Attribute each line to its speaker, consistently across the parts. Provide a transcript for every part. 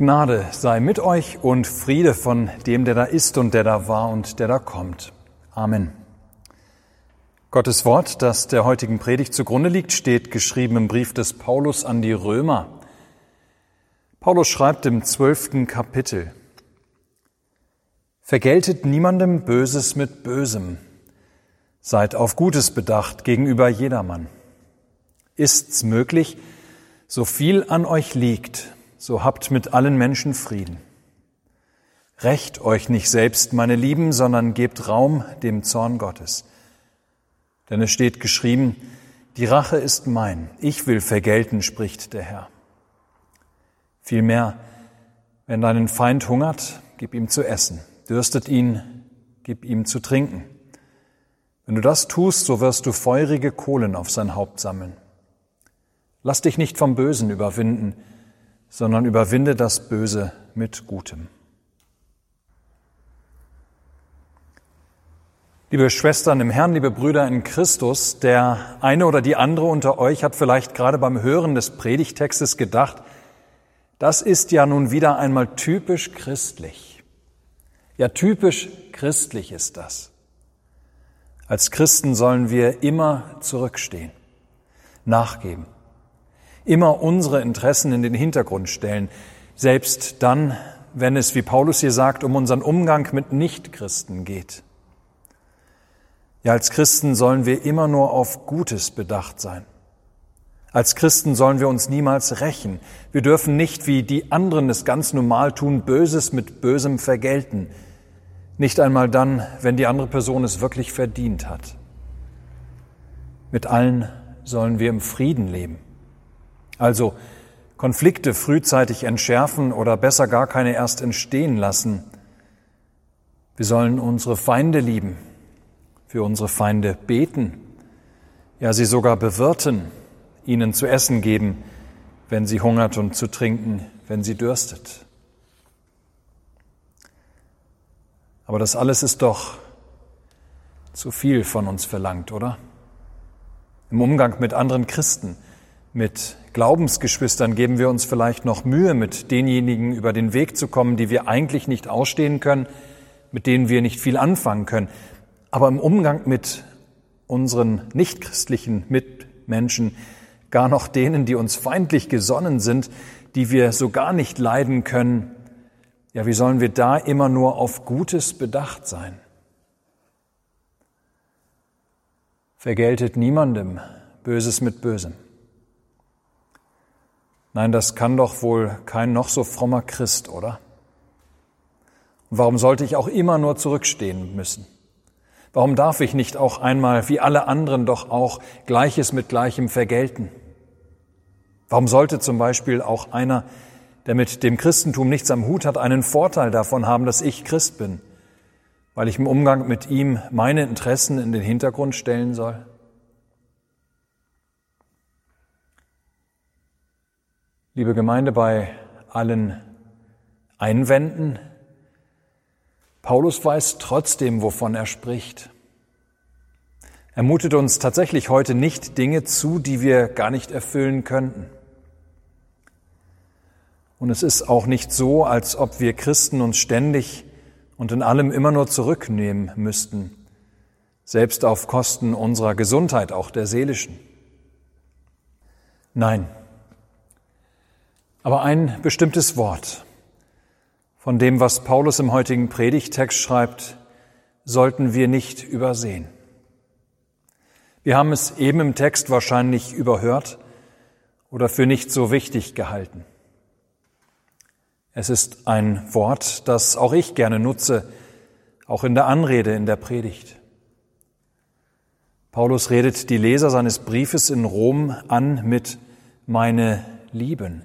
Speaker 1: Gnade sei mit euch und Friede von dem, der da ist und der da war und der da kommt. Amen. Gottes Wort, das der heutigen Predigt zugrunde liegt, steht geschrieben im Brief des Paulus an die Römer. Paulus schreibt im zwölften Kapitel, Vergeltet niemandem Böses mit Bösem, seid auf Gutes bedacht gegenüber jedermann. Ist's möglich, so viel an euch liegt, so habt mit allen Menschen Frieden. Recht euch nicht selbst, meine Lieben, sondern gebt Raum dem Zorn Gottes. Denn es steht geschrieben, die Rache ist mein, ich will vergelten, spricht der Herr. Vielmehr, wenn deinen Feind hungert, gib ihm zu essen, dürstet ihn, gib ihm zu trinken. Wenn du das tust, so wirst du feurige Kohlen auf sein Haupt sammeln. Lass dich nicht vom Bösen überwinden, sondern überwinde das Böse mit Gutem. Liebe Schwestern im Herrn, liebe Brüder in Christus, der eine oder die andere unter euch hat vielleicht gerade beim Hören des Predigtextes gedacht, das ist ja nun wieder einmal typisch christlich. Ja, typisch christlich ist das. Als Christen sollen wir immer zurückstehen, nachgeben, immer unsere Interessen in den Hintergrund stellen, selbst dann, wenn es, wie Paulus hier sagt, um unseren Umgang mit Nichtchristen geht. Ja, als Christen sollen wir immer nur auf Gutes bedacht sein. Als Christen sollen wir uns niemals rächen. Wir dürfen nicht, wie die anderen es ganz normal tun, Böses mit Bösem vergelten. Nicht einmal dann, wenn die andere Person es wirklich verdient hat. Mit allen sollen wir im Frieden leben. Also Konflikte frühzeitig entschärfen oder besser gar keine erst entstehen lassen. Wir sollen unsere Feinde lieben, für unsere Feinde beten, ja sie sogar bewirten, ihnen zu essen geben, wenn sie hungert und zu trinken, wenn sie dürstet. Aber das alles ist doch zu viel von uns verlangt, oder? Im Umgang mit anderen Christen, mit Glaubensgeschwistern geben wir uns vielleicht noch Mühe, mit denjenigen über den Weg zu kommen, die wir eigentlich nicht ausstehen können, mit denen wir nicht viel anfangen können. Aber im Umgang mit unseren nichtchristlichen Mitmenschen, gar noch denen, die uns feindlich gesonnen sind, die wir so gar nicht leiden können, ja, wie sollen wir da immer nur auf Gutes bedacht sein? Vergeltet niemandem Böses mit Bösem. Nein, das kann doch wohl kein noch so frommer Christ, oder? Und warum sollte ich auch immer nur zurückstehen müssen? Warum darf ich nicht auch einmal, wie alle anderen, doch auch Gleiches mit Gleichem vergelten? Warum sollte zum Beispiel auch einer, der mit dem Christentum nichts am Hut hat, einen Vorteil davon haben, dass ich Christ bin, weil ich im Umgang mit ihm meine Interessen in den Hintergrund stellen soll? Liebe Gemeinde, bei allen Einwänden, Paulus weiß trotzdem, wovon er spricht. Er mutet uns tatsächlich heute nicht Dinge zu, die wir gar nicht erfüllen könnten. Und es ist auch nicht so, als ob wir Christen uns ständig und in allem immer nur zurücknehmen müssten, selbst auf Kosten unserer Gesundheit, auch der seelischen. Nein, aber ein bestimmtes Wort von dem, was Paulus im heutigen Predigtext schreibt, sollten wir nicht übersehen. Wir haben es eben im Text wahrscheinlich überhört oder für nicht so wichtig gehalten. Es ist ein Wort, das auch ich gerne nutze, auch in der Anrede in der Predigt. Paulus redet die Leser seines Briefes in Rom an mit meine Lieben.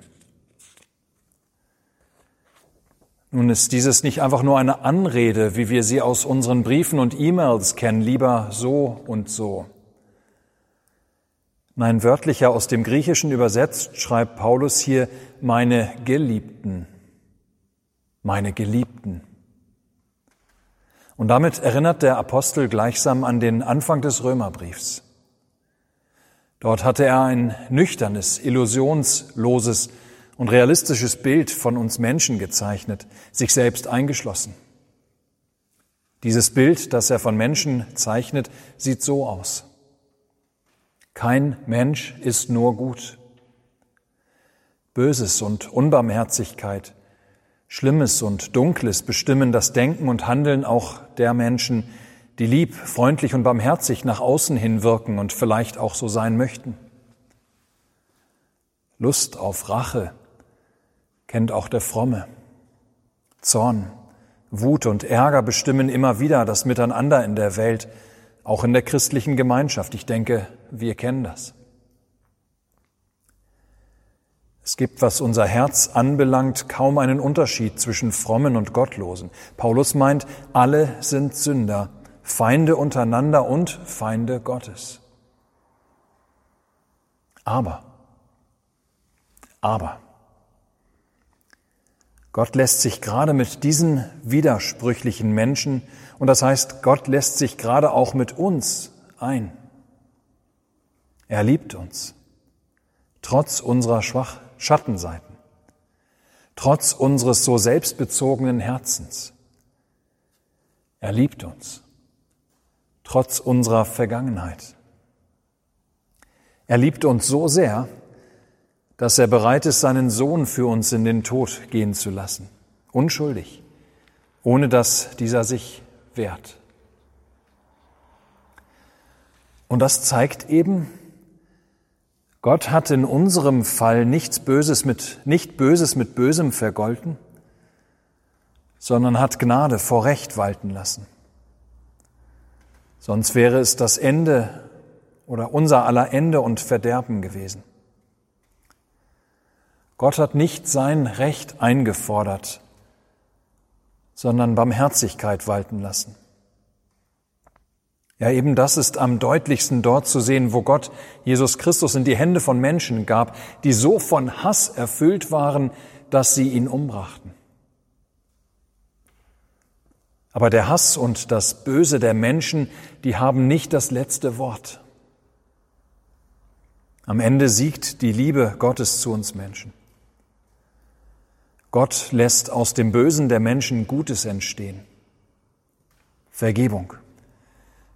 Speaker 1: Nun ist dieses nicht einfach nur eine Anrede, wie wir sie aus unseren Briefen und E-Mails kennen, lieber so und so. Nein, wörtlicher aus dem Griechischen übersetzt schreibt Paulus hier meine Geliebten, meine Geliebten. Und damit erinnert der Apostel gleichsam an den Anfang des Römerbriefs. Dort hatte er ein nüchternes, illusionsloses und realistisches Bild von uns Menschen gezeichnet, sich selbst eingeschlossen. Dieses Bild, das er von Menschen zeichnet, sieht so aus. Kein Mensch ist nur gut. Böses und Unbarmherzigkeit, Schlimmes und Dunkles bestimmen das Denken und Handeln auch der Menschen, die lieb, freundlich und barmherzig nach außen hin wirken und vielleicht auch so sein möchten. Lust auf Rache kennt auch der Fromme. Zorn, Wut und Ärger bestimmen immer wieder das Miteinander in der Welt, auch in der christlichen Gemeinschaft. Ich denke, wir kennen das. Es gibt, was unser Herz anbelangt, kaum einen Unterschied zwischen Frommen und Gottlosen. Paulus meint, alle sind Sünder, Feinde untereinander und Feinde Gottes. Aber, aber, Gott lässt sich gerade mit diesen widersprüchlichen Menschen, und das heißt, Gott lässt sich gerade auch mit uns ein. Er liebt uns, trotz unserer Schwach Schattenseiten, trotz unseres so selbstbezogenen Herzens. Er liebt uns trotz unserer Vergangenheit. Er liebt uns so sehr, dass er bereit ist, seinen Sohn für uns in den Tod gehen zu lassen, unschuldig, ohne dass dieser sich wehrt. Und das zeigt eben, Gott hat in unserem Fall nichts Böses mit, nicht Böses mit Bösem vergolten, sondern hat Gnade vor Recht walten lassen. Sonst wäre es das Ende oder unser aller Ende und Verderben gewesen. Gott hat nicht sein Recht eingefordert, sondern Barmherzigkeit walten lassen. Ja, eben das ist am deutlichsten dort zu sehen, wo Gott Jesus Christus in die Hände von Menschen gab, die so von Hass erfüllt waren, dass sie ihn umbrachten. Aber der Hass und das Böse der Menschen, die haben nicht das letzte Wort. Am Ende siegt die Liebe Gottes zu uns Menschen. Gott lässt aus dem Bösen der Menschen Gutes entstehen. Vergebung,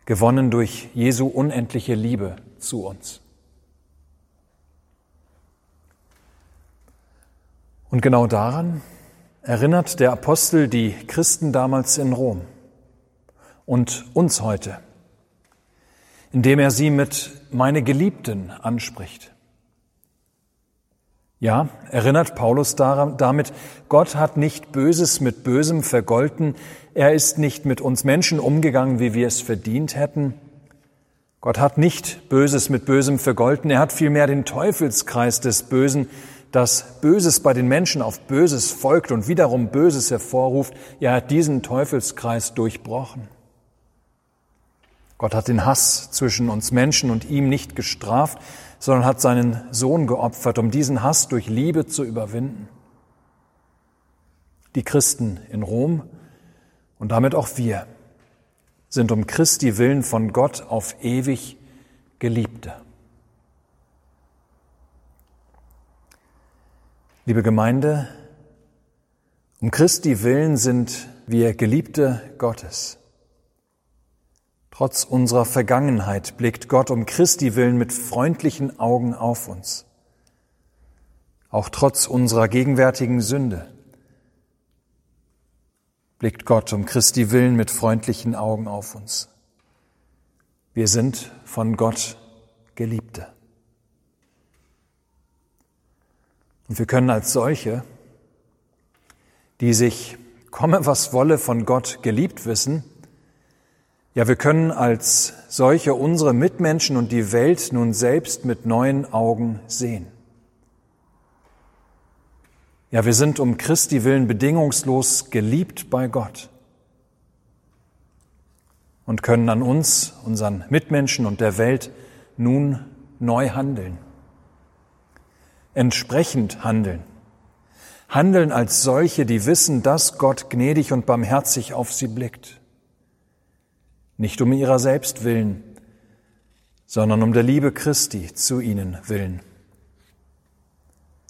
Speaker 1: gewonnen durch Jesu unendliche Liebe zu uns. Und genau daran erinnert der Apostel die Christen damals in Rom und uns heute, indem er sie mit meine Geliebten anspricht. Ja, erinnert Paulus damit, Gott hat nicht Böses mit Bösem vergolten, er ist nicht mit uns Menschen umgegangen, wie wir es verdient hätten. Gott hat nicht Böses mit Bösem vergolten, er hat vielmehr den Teufelskreis des Bösen dass Böses bei den Menschen auf Böses folgt und wiederum Böses hervorruft, er hat diesen Teufelskreis durchbrochen. Gott hat den Hass zwischen uns Menschen und ihm nicht gestraft, sondern hat seinen Sohn geopfert, um diesen Hass durch Liebe zu überwinden. Die Christen in Rom und damit auch wir sind um Christi willen von Gott auf ewig Geliebte. Liebe Gemeinde, um Christi willen sind wir Geliebte Gottes. Trotz unserer Vergangenheit blickt Gott um Christi willen mit freundlichen Augen auf uns. Auch trotz unserer gegenwärtigen Sünde blickt Gott um Christi willen mit freundlichen Augen auf uns. Wir sind von Gott Geliebte. Und wir können als solche, die sich, komme was wolle, von Gott geliebt wissen, ja, wir können als solche unsere Mitmenschen und die Welt nun selbst mit neuen Augen sehen. Ja, wir sind um Christi willen bedingungslos geliebt bei Gott und können an uns, unseren Mitmenschen und der Welt nun neu handeln entsprechend handeln. Handeln als solche, die wissen, dass Gott gnädig und barmherzig auf sie blickt. Nicht um ihrer selbst willen, sondern um der Liebe Christi zu ihnen willen.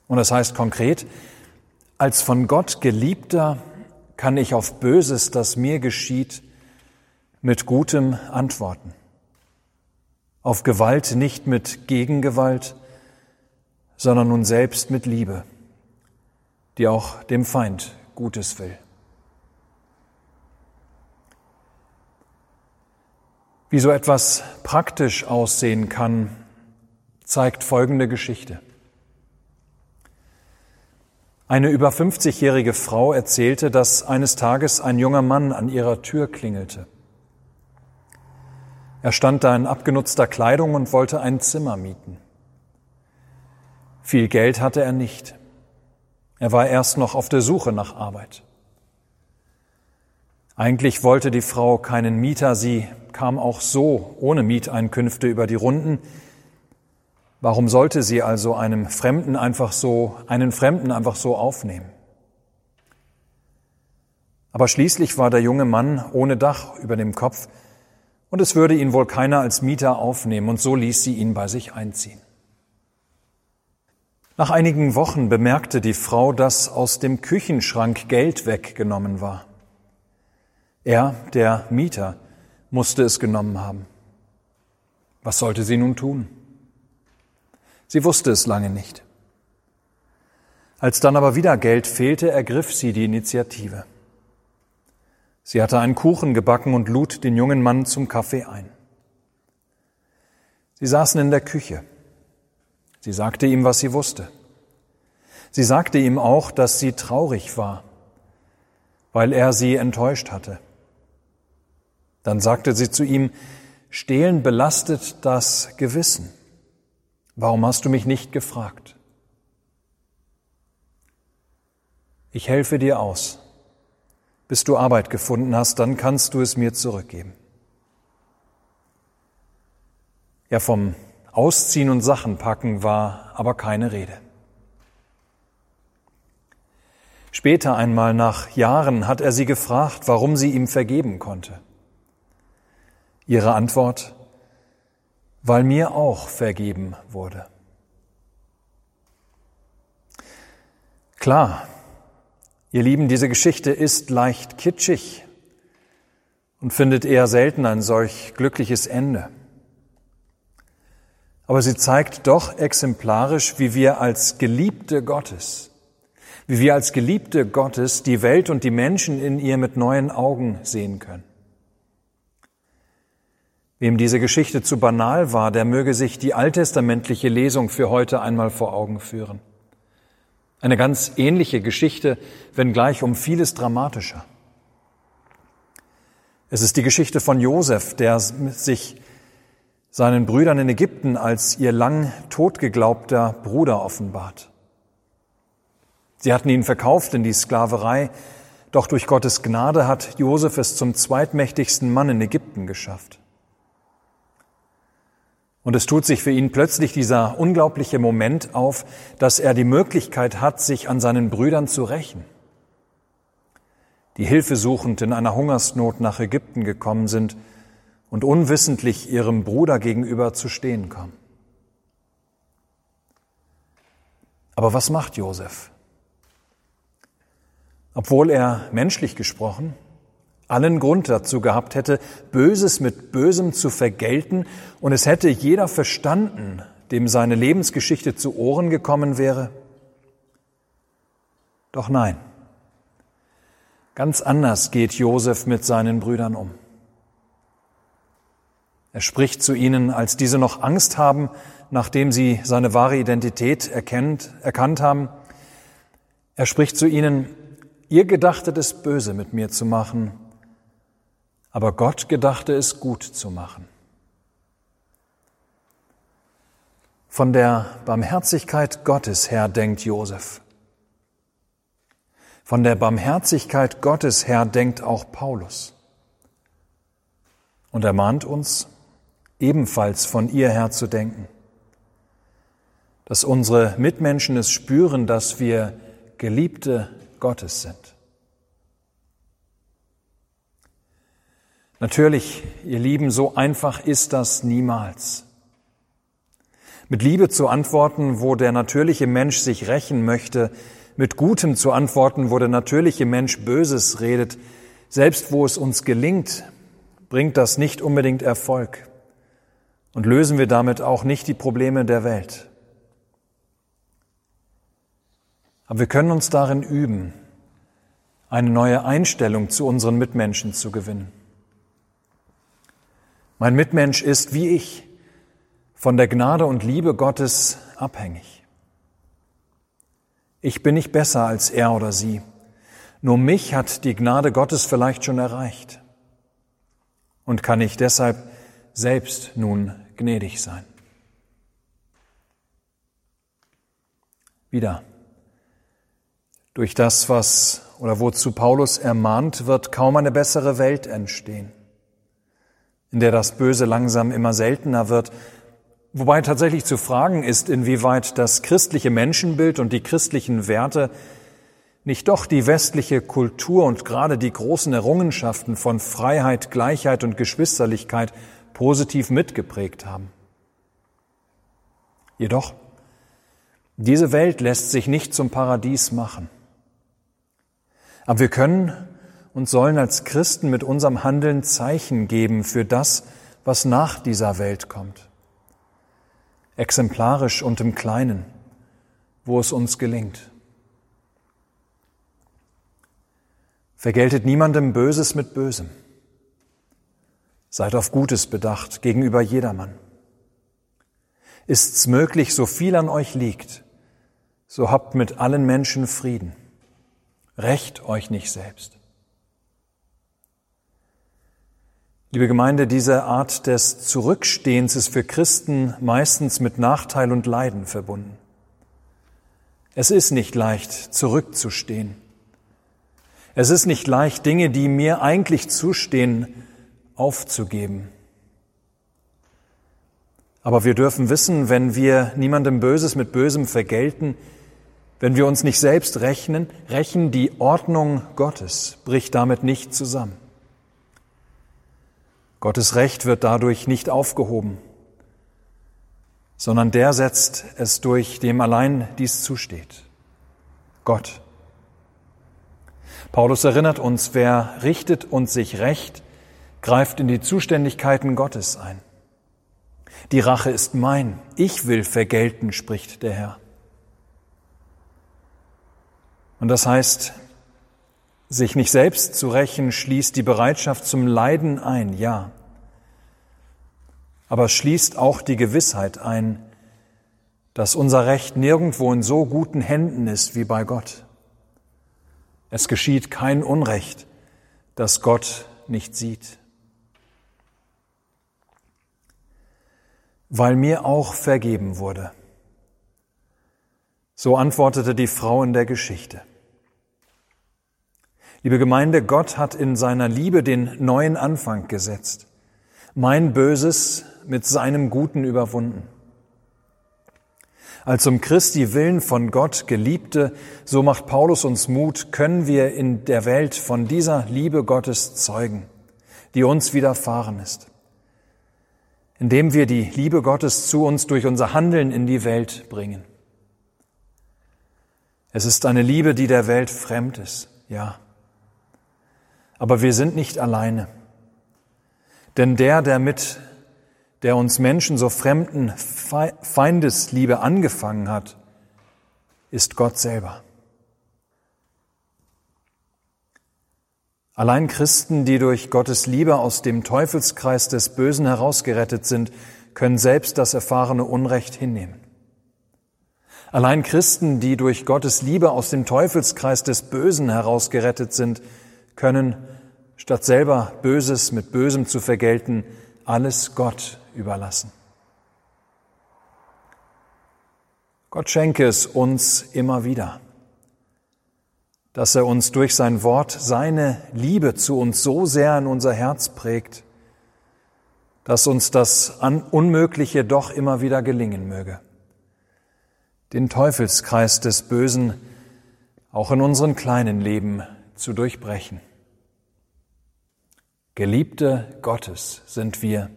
Speaker 1: Und das heißt konkret, als von Gott geliebter kann ich auf Böses, das mir geschieht, mit Gutem antworten. Auf Gewalt nicht mit Gegengewalt, sondern nun selbst mit Liebe, die auch dem Feind Gutes will. Wie so etwas praktisch aussehen kann, zeigt folgende Geschichte. Eine über 50-jährige Frau erzählte, dass eines Tages ein junger Mann an ihrer Tür klingelte. Er stand da in abgenutzter Kleidung und wollte ein Zimmer mieten. Viel Geld hatte er nicht. Er war erst noch auf der Suche nach Arbeit. Eigentlich wollte die Frau keinen Mieter, sie kam auch so ohne Mieteinkünfte über die Runden. Warum sollte sie also einem Fremden einfach so, einen Fremden einfach so aufnehmen? Aber schließlich war der junge Mann ohne Dach über dem Kopf und es würde ihn wohl keiner als Mieter aufnehmen und so ließ sie ihn bei sich einziehen. Nach einigen Wochen bemerkte die Frau, dass aus dem Küchenschrank Geld weggenommen war. Er, der Mieter, musste es genommen haben. Was sollte sie nun tun? Sie wusste es lange nicht. Als dann aber wieder Geld fehlte, ergriff sie die Initiative. Sie hatte einen Kuchen gebacken und lud den jungen Mann zum Kaffee ein. Sie saßen in der Küche. Sie sagte ihm, was sie wusste. Sie sagte ihm auch, dass sie traurig war, weil er sie enttäuscht hatte. Dann sagte sie zu ihm, Stehlen belastet das Gewissen. Warum hast du mich nicht gefragt? Ich helfe dir aus. Bis du Arbeit gefunden hast, dann kannst du es mir zurückgeben. Ja, vom Ausziehen und Sachen packen war aber keine Rede. Später einmal nach Jahren hat er sie gefragt, warum sie ihm vergeben konnte. Ihre Antwort, weil mir auch vergeben wurde. Klar, ihr Lieben, diese Geschichte ist leicht kitschig und findet eher selten ein solch glückliches Ende. Aber sie zeigt doch exemplarisch, wie wir als Geliebte Gottes, wie wir als Geliebte Gottes die Welt und die Menschen in ihr mit neuen Augen sehen können. Wem diese Geschichte zu banal war, der möge sich die alttestamentliche Lesung für heute einmal vor Augen führen. Eine ganz ähnliche Geschichte, wenngleich um vieles dramatischer. Es ist die Geschichte von Josef, der sich seinen Brüdern in Ägypten als ihr lang totgeglaubter Bruder offenbart. Sie hatten ihn verkauft in die Sklaverei, doch durch Gottes Gnade hat Josef es zum zweitmächtigsten Mann in Ägypten geschafft. Und es tut sich für ihn plötzlich dieser unglaubliche Moment auf, dass er die Möglichkeit hat, sich an seinen Brüdern zu rächen, die hilfesuchend in einer Hungersnot nach Ägypten gekommen sind und unwissentlich ihrem Bruder gegenüber zu stehen kommen. Aber was macht Josef? Obwohl er menschlich gesprochen allen Grund dazu gehabt hätte, Böses mit Bösem zu vergelten, und es hätte jeder verstanden, dem seine Lebensgeschichte zu Ohren gekommen wäre? Doch nein. Ganz anders geht Josef mit seinen Brüdern um. Er spricht zu ihnen, als diese noch Angst haben, nachdem sie seine wahre Identität erkennt, erkannt haben. Er spricht zu ihnen, ihr gedachtet es böse mit mir zu machen, aber Gott gedachte es gut zu machen. Von der Barmherzigkeit Gottes her denkt Josef. Von der Barmherzigkeit Gottes her denkt auch Paulus. Und er mahnt uns, ebenfalls von ihr her zu denken, dass unsere Mitmenschen es spüren, dass wir Geliebte Gottes sind. Natürlich, ihr Lieben, so einfach ist das niemals. Mit Liebe zu antworten, wo der natürliche Mensch sich rächen möchte, mit Gutem zu antworten, wo der natürliche Mensch Böses redet, selbst wo es uns gelingt, bringt das nicht unbedingt Erfolg und lösen wir damit auch nicht die Probleme der Welt. Aber wir können uns darin üben, eine neue Einstellung zu unseren Mitmenschen zu gewinnen. Mein Mitmensch ist wie ich von der Gnade und Liebe Gottes abhängig. Ich bin nicht besser als er oder sie. Nur mich hat die Gnade Gottes vielleicht schon erreicht. Und kann ich deshalb selbst nun gnädig sein. Wieder. Durch das, was oder wozu Paulus ermahnt, wird kaum eine bessere Welt entstehen, in der das Böse langsam immer seltener wird, wobei tatsächlich zu fragen ist, inwieweit das christliche Menschenbild und die christlichen Werte nicht doch die westliche Kultur und gerade die großen Errungenschaften von Freiheit, Gleichheit und Geschwisterlichkeit positiv mitgeprägt haben. Jedoch, diese Welt lässt sich nicht zum Paradies machen. Aber wir können und sollen als Christen mit unserem Handeln Zeichen geben für das, was nach dieser Welt kommt. Exemplarisch und im Kleinen, wo es uns gelingt. Vergeltet niemandem Böses mit Bösem. Seid auf Gutes bedacht gegenüber jedermann. Ist's möglich, so viel an euch liegt, so habt mit allen Menschen Frieden. Recht euch nicht selbst. Liebe Gemeinde, diese Art des Zurückstehens ist für Christen meistens mit Nachteil und Leiden verbunden. Es ist nicht leicht, zurückzustehen. Es ist nicht leicht, Dinge, die mir eigentlich zustehen, aufzugeben. Aber wir dürfen wissen, wenn wir niemandem Böses mit Bösem vergelten, wenn wir uns nicht selbst rechnen, rächen, die Ordnung Gottes bricht damit nicht zusammen. Gottes Recht wird dadurch nicht aufgehoben, sondern der setzt es durch, dem allein dies zusteht. Gott. Paulus erinnert uns, wer richtet und sich rächt, greift in die Zuständigkeiten Gottes ein. Die Rache ist mein, ich will vergelten, spricht der Herr. Und das heißt, sich nicht selbst zu rächen, schließt die Bereitschaft zum Leiden ein, ja. Aber schließt auch die Gewissheit ein, dass unser Recht nirgendwo in so guten Händen ist wie bei Gott. Es geschieht kein Unrecht, das Gott nicht sieht. weil mir auch vergeben wurde. So antwortete die Frau in der Geschichte. Liebe Gemeinde, Gott hat in seiner Liebe den neuen Anfang gesetzt, mein Böses mit seinem Guten überwunden. Als um Christi willen von Gott Geliebte, so macht Paulus uns Mut, können wir in der Welt von dieser Liebe Gottes zeugen, die uns widerfahren ist indem wir die Liebe Gottes zu uns durch unser Handeln in die Welt bringen. Es ist eine Liebe, die der Welt fremd ist, ja. Aber wir sind nicht alleine. Denn der, der mit der uns Menschen so fremden Feindesliebe angefangen hat, ist Gott selber. Allein Christen, die durch Gottes Liebe aus dem Teufelskreis des Bösen herausgerettet sind, können selbst das erfahrene Unrecht hinnehmen. Allein Christen, die durch Gottes Liebe aus dem Teufelskreis des Bösen herausgerettet sind, können, statt selber Böses mit Bösem zu vergelten, alles Gott überlassen. Gott schenke es uns immer wieder dass er uns durch sein Wort seine Liebe zu uns so sehr in unser Herz prägt, dass uns das Unmögliche doch immer wieder gelingen möge. Den Teufelskreis des Bösen auch in unserem kleinen Leben zu durchbrechen. Geliebte Gottes sind wir,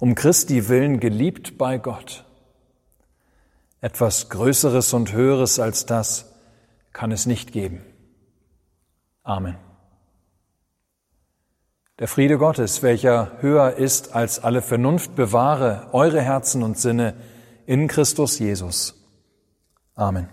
Speaker 1: um Christi willen geliebt bei Gott Etwas Größeres und Höheres als das kann es nicht geben. Amen. Der Friede Gottes, welcher höher ist als alle Vernunft, bewahre eure Herzen und Sinne in Christus Jesus. Amen.